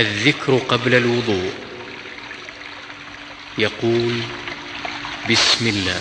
الذكر قبل الوضوء. يقول بسم الله.